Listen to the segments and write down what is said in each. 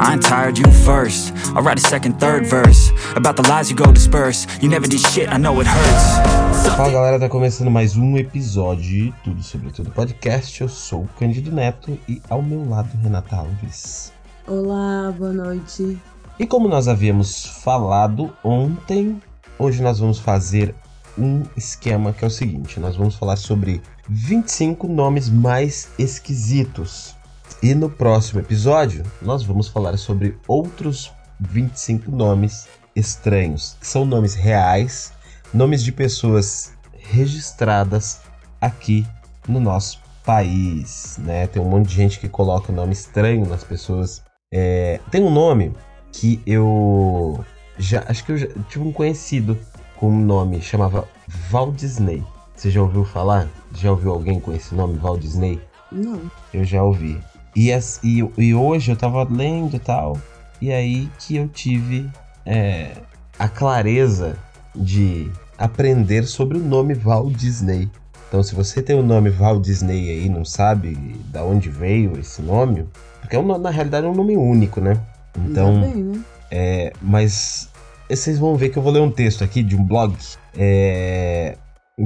I ain't tired, you first. I'll write a second, third verse about the lies you go disperse. You never did shit, I know it hurts. Fala galera, tá começando mais um episódio de Tudo Sobre Tudo Podcast. Eu sou o Cândido Neto e ao meu lado Renata Alves. Olá, boa noite. E como nós havíamos falado ontem, hoje nós vamos fazer um esquema que é o seguinte: nós vamos falar sobre 25 nomes mais esquisitos. E no próximo episódio, nós vamos falar sobre outros 25 nomes estranhos, que são nomes reais, nomes de pessoas registradas aqui no nosso país, né? Tem um monte de gente que coloca nome estranho nas pessoas. É, tem um nome que eu já acho que eu já tive um conhecido com um nome chamava Walt Disney. Você já ouviu falar? Já ouviu alguém com esse nome, Walt Disney? Não. Eu já ouvi. E, as, e, e hoje eu tava lendo e tal, e aí que eu tive é, a clareza de aprender sobre o nome Walt Disney. Então, se você tem o nome Walt Disney aí não sabe da onde veio esse nome, porque é um, na realidade é um nome único, né? Então, bem, né? é, mas vocês vão ver que eu vou ler um texto aqui de um blog é,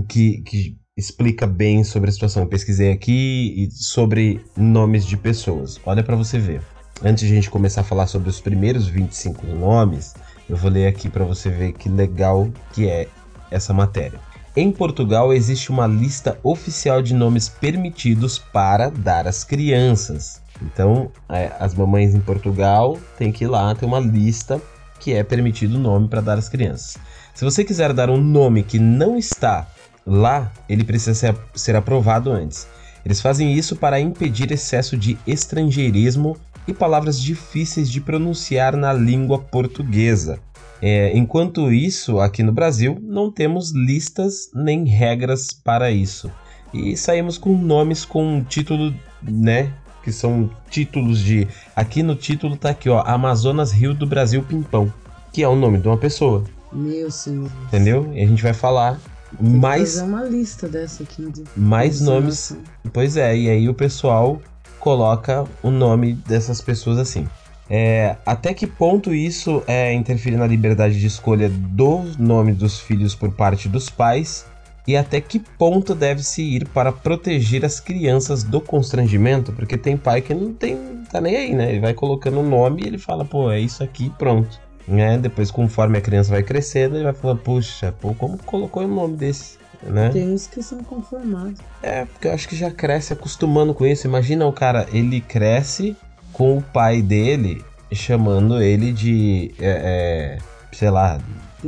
que, que explica bem sobre a situação. Eu pesquisei aqui e sobre nomes de pessoas. Olha para você ver. Antes de a gente começar a falar sobre os primeiros 25 nomes, eu vou ler aqui para você ver que legal que é essa matéria. Em Portugal existe uma lista oficial de nomes permitidos para dar às crianças. Então, é, as mamães em Portugal têm que ir lá, tem uma lista que é permitido o nome para dar às crianças. Se você quiser dar um nome que não está lá, ele precisa ser, ser aprovado antes. Eles fazem isso para impedir excesso de estrangeirismo e palavras difíceis de pronunciar na língua portuguesa. É, enquanto isso, aqui no Brasil, não temos listas nem regras para isso. E saímos com nomes com título, né? Que são títulos de. Aqui no título tá aqui, ó. Amazonas Rio do Brasil Pimpão. Que é o nome de uma pessoa. Meu senhor. Entendeu? E a gente vai falar mais, uma lista dessa aqui. De mais nomes. consideração. Pois é, e aí o pessoal coloca o nome dessas pessoas assim. É, até que ponto isso é interferir na liberdade de escolha do nome dos filhos por parte dos pais? E até que ponto deve-se ir para proteger as crianças do constrangimento? Porque tem pai que não tem, tá nem aí, né? Ele vai colocando o nome e ele fala, pô, é isso aqui, pronto. Né? Depois, conforme a criança vai crescendo, ele vai falar, puxa, pô, como colocou o nome desse? Né? Tem uns que são conformados. É, porque eu acho que já cresce acostumando com isso. Imagina o cara, ele cresce com o pai dele chamando ele de, é, é, sei lá,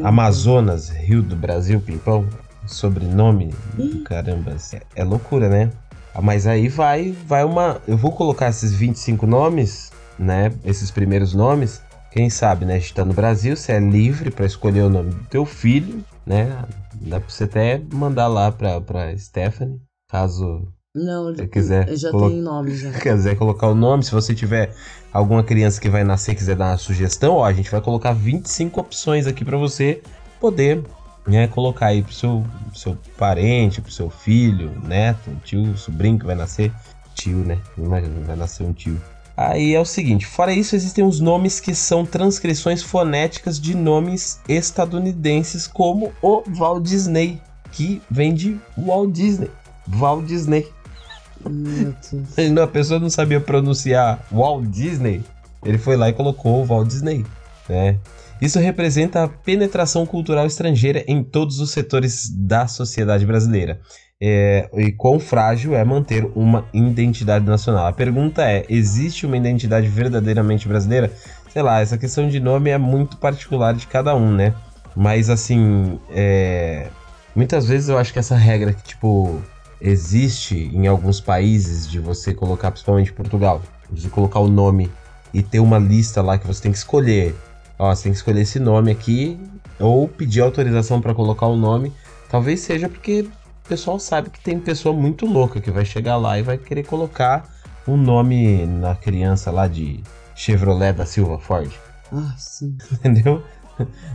Amazonas, Rio do Brasil, Pimpão. Sobrenome do caramba. É, é loucura, né? Ah, Mas aí vai, vai uma. Eu vou colocar esses 25 nomes, né? Esses primeiros nomes. Quem sabe, né? A gente tá no Brasil, você é livre para escolher o nome do teu filho, né? Dá pra você até mandar lá pra, pra Stephanie, caso Não, Se quiser eu já colo- tenho nome já. quiser colocar o nome, se você tiver alguma criança que vai nascer e quiser dar uma sugestão, ó, a gente vai colocar 25 opções aqui para você poder né, colocar aí pro seu, pro seu parente, pro seu filho, neto, tio, sobrinho que vai nascer. Tio, né? Imagina, vai nascer um tio. Aí é o seguinte, fora isso, existem os nomes que são transcrições fonéticas de nomes estadunidenses, como o Walt Disney, que vem de Walt Disney. Walt Disney. A pessoa não sabia pronunciar Walt Disney, ele foi lá e colocou o Walt Disney, né? Isso representa a penetração cultural estrangeira em todos os setores da sociedade brasileira. É, e quão frágil é manter uma identidade nacional. A pergunta é: existe uma identidade verdadeiramente brasileira? Sei lá, essa questão de nome é muito particular de cada um, né? Mas assim, é, muitas vezes eu acho que essa regra que, tipo, existe em alguns países de você colocar, principalmente Portugal, de colocar o nome e ter uma lista lá que você tem que escolher. Ó, você tem que escolher esse nome aqui ou pedir autorização para colocar o nome. Talvez seja porque pessoal sabe que tem pessoa muito louca que vai chegar lá e vai querer colocar um nome na criança lá de Chevrolet da Silva Ford. Ah, sim. Entendeu?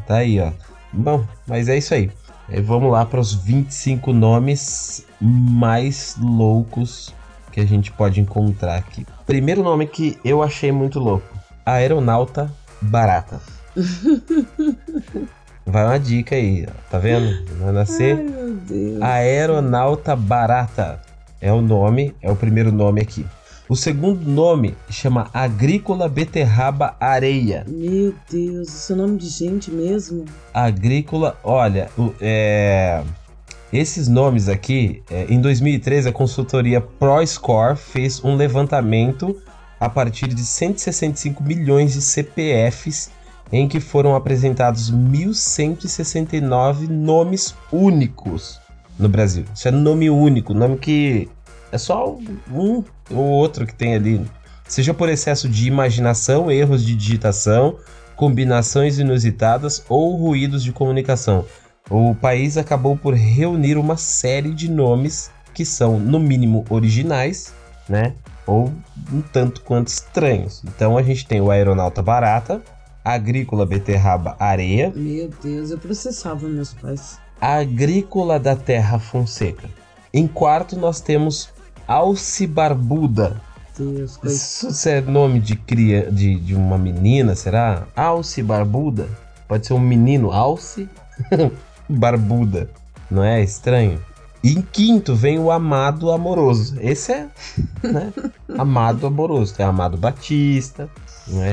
Tá aí, ó. Bom, mas é isso aí. E vamos lá para os 25 nomes mais loucos que a gente pode encontrar aqui. Primeiro nome que eu achei muito louco. aeronauta barata. Vai uma dica aí, ó, tá vendo? Vai nascer Ai, meu Deus. aeronauta barata. É o nome, é o primeiro nome aqui. O segundo nome chama Agrícola Beterraba Areia. Meu Deus, isso é nome de gente mesmo? Agrícola, olha, é, esses nomes aqui, é, em 2013 a consultoria ProScore fez um levantamento a partir de 165 milhões de CPFs em que foram apresentados 1.169 nomes únicos no Brasil. Isso é nome único, nome que é só um ou outro que tem ali. Seja por excesso de imaginação, erros de digitação, combinações inusitadas ou ruídos de comunicação. O país acabou por reunir uma série de nomes que são, no mínimo, originais, né? Ou um tanto quanto estranhos. Então a gente tem o aeronauta barata, agrícola beterraba areia, Meu Deus, eu processava meus pais. agrícola da terra Fonseca. Em quarto nós temos Alce Barbuda. Deus. Isso é nome de cria de, de uma menina, será? Alce Barbuda? Pode ser um menino, Alce Barbuda. Não é estranho? E em quinto vem o Amado Amoroso. Esse é, né? Amado Amoroso. Tem Amado Batista, não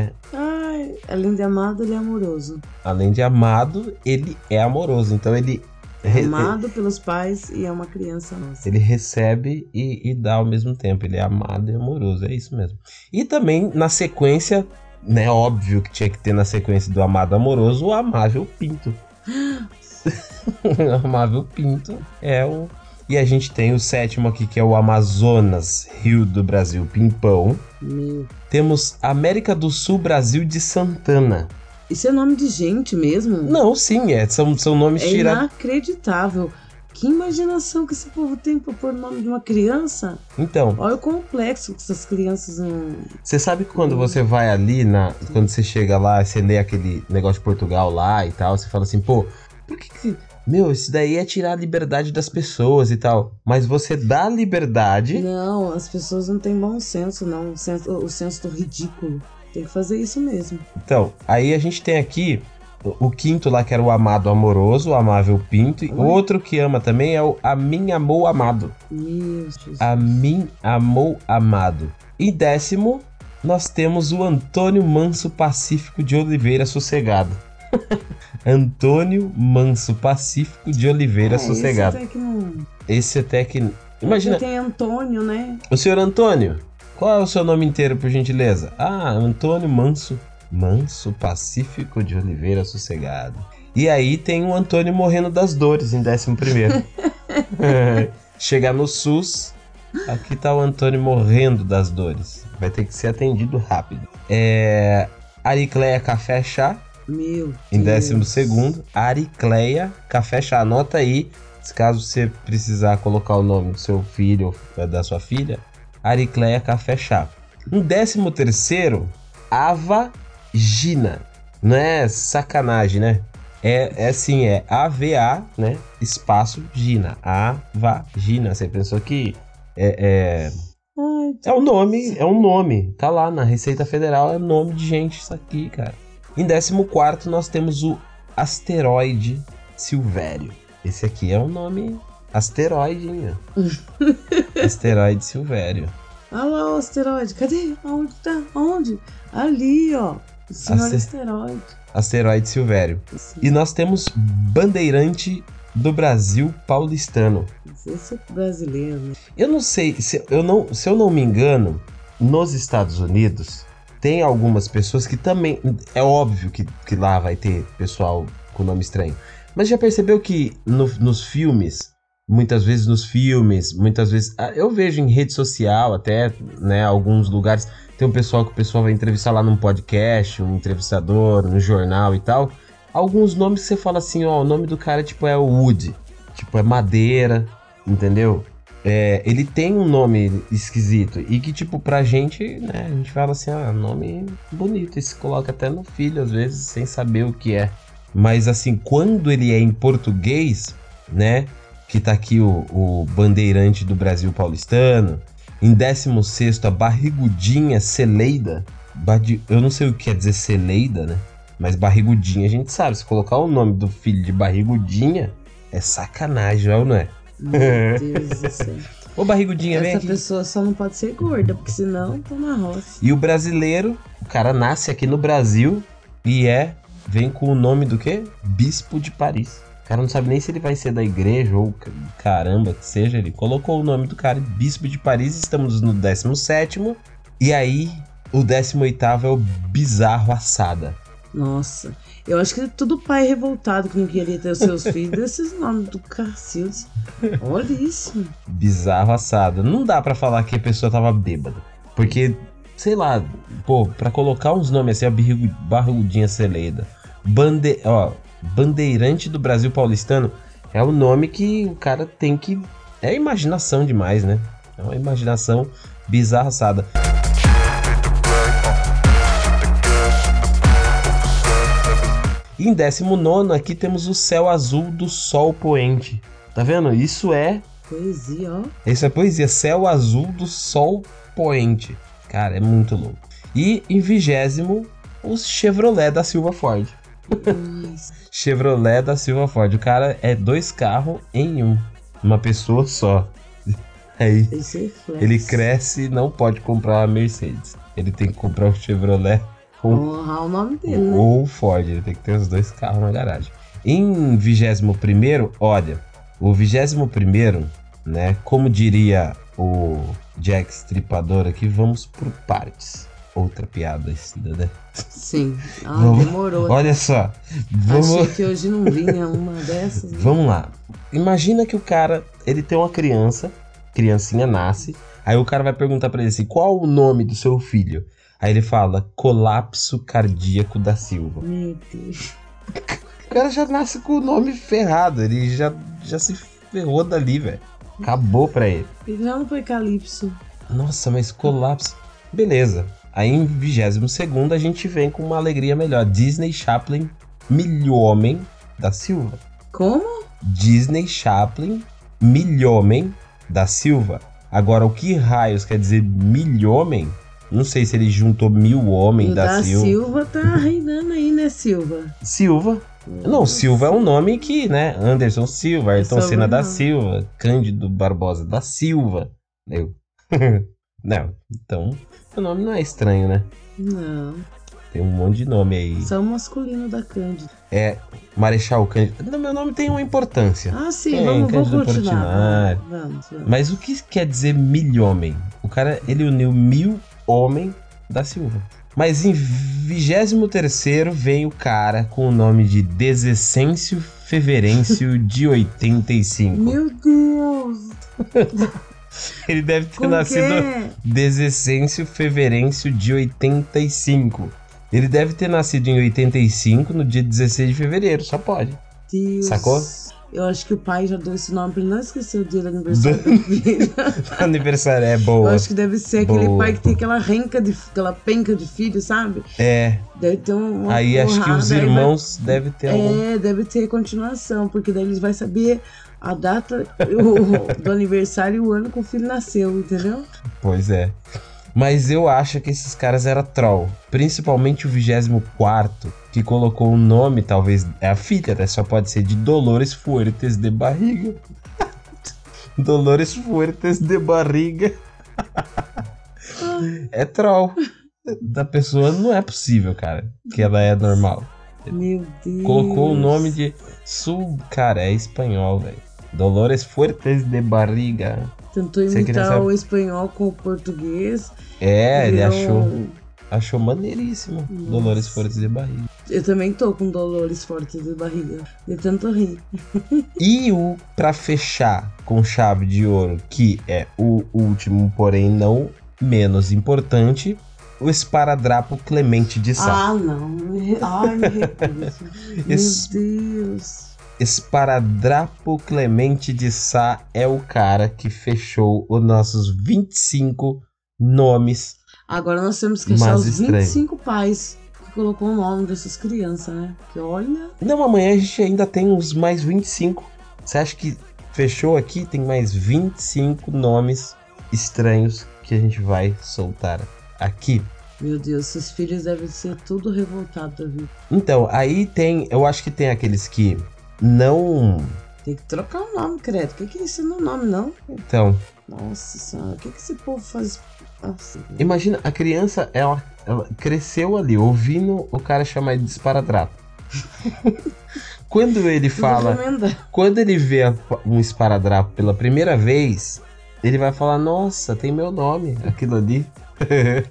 é? Além de amado, ele é amoroso. Além de amado, ele é amoroso. Então ele re- Amado pelos pais e é uma criança nossa. Ele recebe e, e dá ao mesmo tempo. Ele é amado e amoroso. É isso mesmo. E também, na sequência, né? Óbvio que tinha que ter na sequência do amado amoroso o amável Pinto. o amável Pinto é o. E a gente tem o sétimo aqui, que é o Amazonas, Rio do Brasil, Pimpão. Meu. Temos América do Sul, Brasil de Santana. Isso é nome de gente mesmo? Não, sim, é, são, são nomes É tirados. inacreditável. Que imaginação que esse povo tem pra pôr o nome de uma criança. Então, Olha o complexo que essas crianças não. Você sabe que quando você vai ali, na, quando você chega lá, você lê aquele negócio de Portugal lá e tal, você fala assim, pô, por que que. Meu, isso daí é tirar a liberdade das pessoas e tal. Mas você dá liberdade. Não, as pessoas não têm bom senso, não. O senso, o senso do ridículo. Tem que fazer isso mesmo. Então, aí a gente tem aqui o, quinto lá, que era o amado amoroso, o amável pinto. E outro que ama também é o a mim amou amado. Meu Jesus. A mim amou amado. E décimo, nós temos o Antônio Manso Pacífico de Oliveira Sossegado. Antônio Manso Pacífico de Oliveira É, esse Sossegado. até que não... Esse até que. Imagina, tem Antônio, né? o senhor Antônio, qual é o seu nome inteiro, por gentileza? Ah, Antônio Manso. Manso Pacífico de Oliveira Sossegado. E aí tem o Antônio morrendo das dores em 11 primeiro. Chegar no SUS, aqui tá o Antônio morrendo das dores. Vai ter que ser atendido rápido. É. Aricleia Café Chá, Meu em Deus. décimo segundo. Aricleia Café Chá. Anota aí, se caso você precisar colocar o nome do seu filho ou da sua filha. Aricleia Café Chá. Em décimo terceiro, Ava Gina. Não é sacanagem, né? É, é assim, é A-V-A, né? Espaço Gina. Ava Gina. Você pensou que é, é, é um nome, é um nome. Tá lá na Receita Federal, é nome de gente isso aqui, cara. Em 14 nós temos o asteroide Silvério. Esse aqui é um nome ó. asteroide Silvério. Olha lá o asteroide. Cadê? Aonde tá? Aonde? Ali, ó. O senhor Aste- asteroide. Asteroide Silvério. E nós temos Bandeirante do Brasil paulistano. Esse é brasileiro, né? Eu não sei, se eu não, se eu não me engano, nos Estados Unidos tem algumas pessoas que também. É óbvio que, que lá vai ter pessoal com nome estranho. Mas já percebeu que no- nos filmes, muitas vezes nos filmes, muitas vezes. ah, Eu vejo em rede social até, né, alguns lugares. Tem um pessoal que o pessoal vai entrevistar lá num podcast, um entrevistador, no jornal e tal. Alguns nomes você fala assim, ó, o nome do cara tipo é Wood, tipo é Madeira, entendeu? É, ele tem um nome esquisito e que, tipo, pra gente, né, a gente fala assim, ah, nome bonito, e se coloca até no filho, às vezes, sem saber o que é. Mas, assim, quando ele é em português, né, que tá aqui o, o bandeirante do Brasil paulistano, em 16 a barrigudinha Celeida, Eu não sei o que quer dizer Celeida, né? Mas barrigudinha a gente sabe. Se colocar o nome do filho de barrigudinha, é sacanagem, ou não é? Meu Deus do céu. Ô barrigudinha, vem Essa aqui. pessoa só não pode ser gorda, porque senão tá na roça. E o brasileiro, o cara nasce aqui no Brasil e é, vem com o nome do quê? Bispo de Paris. O cara não sabe nem se ele vai ser da igreja ou ca- caramba que seja. Ele colocou o nome do cara, Bispo de Paris. Estamos no 17. E aí, o 18 é o Bizarro Assada. Nossa, eu acho que tudo pai revoltado que não queria ter os seus filhos. Esses nomes do Cacildes. Olha isso. Bizarro Assada. Não dá pra falar que a pessoa tava bêbada. Porque, sei lá, pô, pra colocar uns nomes assim, a Barrigu- Barrigudinha Celeda, Bande... ó, Bandeirante do Brasil Paulistano, é o nome que o cara tem que. É imaginação demais, né? É uma imaginação bizarra assada. E em 19 aqui temos o céu azul do sol poente. Tá vendo? Isso é Poesia, ó. isso é poesia, céu azul do sol poente. Cara, é muito louco. E em vigésimo, os Chevrolet da Silva Ford. Chevrolet da Silva Ford. O cara é dois carros em um. Uma pessoa só. Aí ele cresce e não pode comprar a Mercedes. Ele tem que comprar o Chevrolet com Honrar o nome dele, né? ou o Ford. Ele tem que ter os dois carros na garagem. Em 21, olha, o 21, né? Como diria o Jack Stripador aqui, vamos por partes. Outra piada, esse, né? Sim. Ah, Vamos- demorou. Olha só, vamos, Achei que hoje não vinha uma dessas. né? vamos lá. Imagina que o cara, ele tem uma criança, criancinha nasce, aí o cara vai perguntar pra ele assim, qual o nome do seu filho? Aí ele fala, colapso cardíaco da Silva. Meu Deus. O cara já nasce com o nome ferrado, ele já, já se ferrou dali, velho. Acabou pra ele. Ele não foi Calypso. Nossa, mas colapso. Beleza. Aí em 22 a gente vem com uma alegria melhor. Disney Chaplin Milhomem da Silva. Como? Disney Chaplin Milhomem da Silva. Agora, o que raios quer dizer milhomem? Não sei se ele juntou mil homem o da, da Silva. Silva tá reinando aí, né, Silva? Silva. Não, Silva é um nome que, né? Anderson Silva, Ayrton É Senna da. Silva, Cândido Barbosa da Silva. Eu. não, então, o nome não é estranho, né? Não. Tem um monte de nome aí. Só o masculino da Cândida. É Marechal Cândido. No meu nome tem uma importância. Ah, sim, Tem, vamos, vamos Cândido continuar. Portinari. Vamos, vamos. Mas o que quer dizer milhomem? O cara, ele uniu mil homem da Silva. Mas em 23 vem o cara com o nome de Desessêncio Feverêncio de 85. Meu Deus! Ele deve ter Como nascido que é? Desessêncio Feverêncio de 85. Ele deve ter nascido em 85, no dia 16 de fevereiro, só pode. Deus. Sacou? Eu acho que o pai já deu esse nome pra ele não esquecer o dia do aniversário do filho. Aniversário é Eu boa. acho que deve ser aquele Boa. pai que tem aquela renca de aquela penca de filho, sabe? É, Deve ter um- aí acho que os aí vai- irmãos devem ter algum. É, deve ter continuação, porque daí eles vão saber a data o- do aniversário e o ano que o filho nasceu, entendeu? Pois é. Mas eu acho que esses caras eram troll. Principalmente o 24, que colocou o nome, talvez. É a filha, né? Só pode ser de Dolores Fuertes de Barriga. Dolores Fuertes de Barriga. é troll. Da pessoa não é possível, cara. Que ela é normal. Meu Deus. Colocou o nome de. Sul. Cara, é espanhol, velho. Dolores Fuertes de Barriga. Tentou imitar o espanhol com o português. É, ele achou. Achou maneiríssimo. Nossa. Dolores Fuertes de Barriga. Eu também tô com dolores fortes de barriga. De tanto rir. E o pra fechar com chave de ouro, que é o último, porém não menos importante, o esparadrapo Clemente de Sá. Ah, não. Ai, me recuso. Meu Deus. Esparadrapo Clemente de Sá é o cara que fechou os nossos 25 nomes. Agora nós temos que achar os estranho. 25 pais que colocou o nome dessas crianças, né? Que olha. Não, amanhã a gente ainda tem os mais 25. Você acha que fechou aqui? Tem mais 25 nomes estranhos que a gente vai soltar aqui. Meu Deus, seus filhos devem ser tudo revoltados vida. Então, aí tem. Eu acho que tem aqueles que não. Tem que trocar o nome, credo. O que, que é isso no nome, não? Então, Nossa senhora, o que, que esse povo faz assim? imagina, a criança, ela, ela cresceu ali, ouvindo o cara chamar de esparadrapo. quando ele fala. Tudo remendado. Quando ele vê um esparadrapo pela primeira vez, ele vai falar: Nossa, tem meu nome, aquilo ali.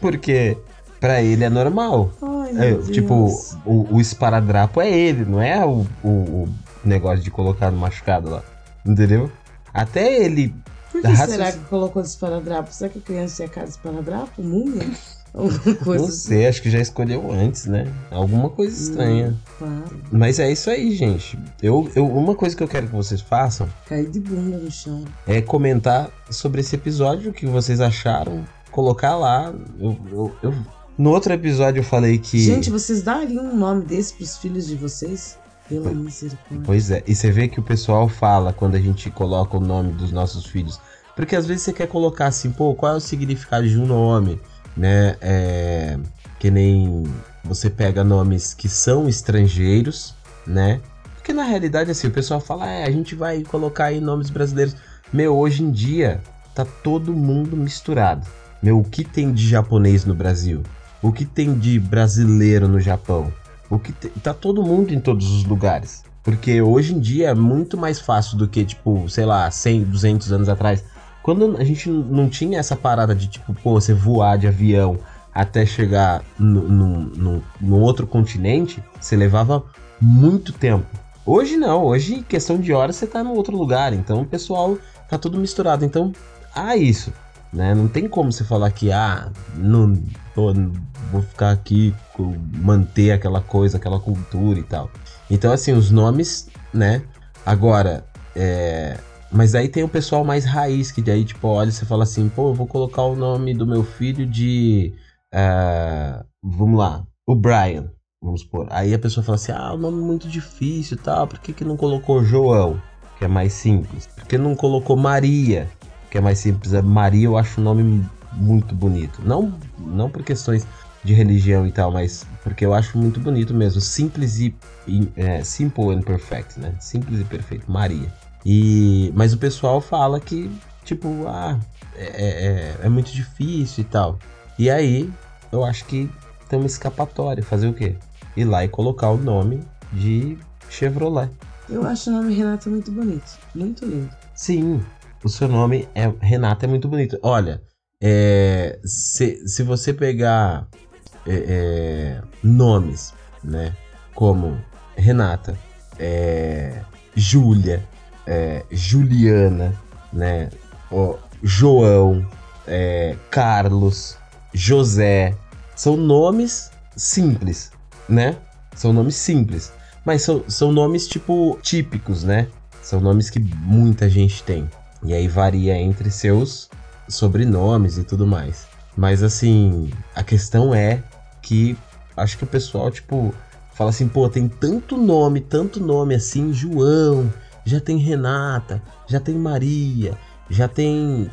Porque pra ele é normal. Ai, É, tipo, o, o esparadrapo é ele, não é o, o, o negócio de colocar no machucado lá. Entendeu? Até ele. Por que raça- será que colocou esparadrapo? Será que a criança tinha cara de esparadrapo? Múmia? Alguma coisa Não sei, acho que já escolheu antes, né? Alguma coisa estranha. Pá, Mas é isso aí, gente. Eu, eu, uma coisa que eu quero que vocês façam cair de bunda no chão. é comentar sobre esse episódio, o que vocês acharam, colocar lá. Eu, eu- eu- No outro episódio eu falei que. Gente, vocês dariam um nome desse pros filhos de vocês? Pela misericórdia. Pois é, e você vê que o pessoal fala quando a gente coloca o nome dos nossos filhos. Porque às vezes você quer colocar assim, pô, qual é o significado de um nome? Né? É, que nem você pega nomes que são estrangeiros, né? Porque na realidade, assim, o pessoal fala, é, a gente vai colocar aí nomes brasileiros. Meu, hoje em dia tá todo mundo misturado. Meu, o que tem de japonês no Brasil? O que tem de brasileiro no Japão? O que te- tá todo mundo em todos os lugares. Porque hoje em dia é muito mais fácil do que, tipo, sei lá, 100, 200 anos atrás. Quando a gente não tinha essa parada de, tipo, pô, você voar de avião até chegar no, no, no- no outro continente, você levava muito tempo. Hoje não, hoje, em questão de horas, você tá no outro lugar. Então o pessoal tá tudo misturado. Então, há isso. Né? Não tem como você falar que, ah, não, vou ficar aqui, manter aquela coisa, aquela cultura e tal. Então, assim, os nomes, né? Agora, é. Mas aí tem o pessoal mais raiz, que daí, tipo, olha você fala assim, pô, eu vou colocar o nome do meu filho de. ah, vamos lá, o Brian, vamos supor. Aí a pessoa fala assim, ah, o nome é muito difícil e tal, por que, que não colocou João, que é mais simples? Por que não colocou Maria, que é mais simples? A Maria eu acho um nome muito bonito. Não, não por questões de religião e tal, mas porque eu acho muito bonito mesmo. Simples e. e é, simple and perfect, né? Simples e perfeito. Maria. E, mas o pessoal fala que, tipo, ah, é, é, é muito difícil e tal. E aí, eu acho que tem uma escapatória. Fazer o quê? Ir lá e colocar o nome de Chevrolet. Eu acho o nome Renata muito bonito. Muito lindo. Sim, o seu nome é Renata é muito bonito. Olha, é, se, se você pegar é, é, nomes, né, como Renata, é, Júlia, é, Juliana, né, ó, João, é, Carlos, José, são nomes simples, né? São nomes simples, mas são, são nomes tipo típicos, né? São nomes que muita gente tem. E aí varia entre seus sobrenomes e tudo mais. Mas assim, a questão é que acho que o pessoal, tipo, fala assim, pô, tem tanto nome, tanto nome assim, João, já tem Renata, já tem Maria, já tem.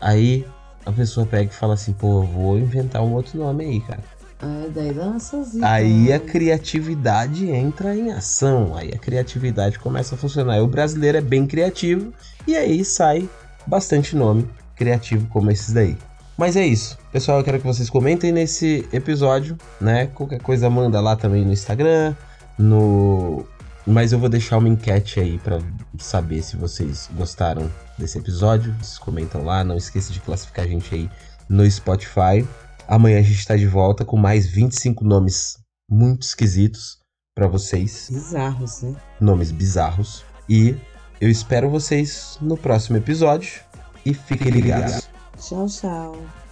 Aí a pessoa pega e fala assim, pô, vou inventar um outro nome aí, cara. Ah, daí dá uma sozinha. Aí a criatividade entra em ação, aí a criatividade começa a funcionar. E o brasileiro é bem criativo e aí sai bastante nome criativo como esses daí. Mas é isso, pessoal. Eu quero que vocês comentem nesse episódio, né? Qualquer coisa manda lá também no Instagram, no. Mas eu vou deixar uma enquete aí pra saber se vocês gostaram desse episódio. Vocês comentam lá, não esqueça de classificar a gente aí no Spotify. Amanhã a gente está de volta com mais 25 nomes muito esquisitos para vocês, Bizarros, né? nomes bizarros. E eu espero vocês no próximo episódio e fiquem ligados. Tchau, tchau.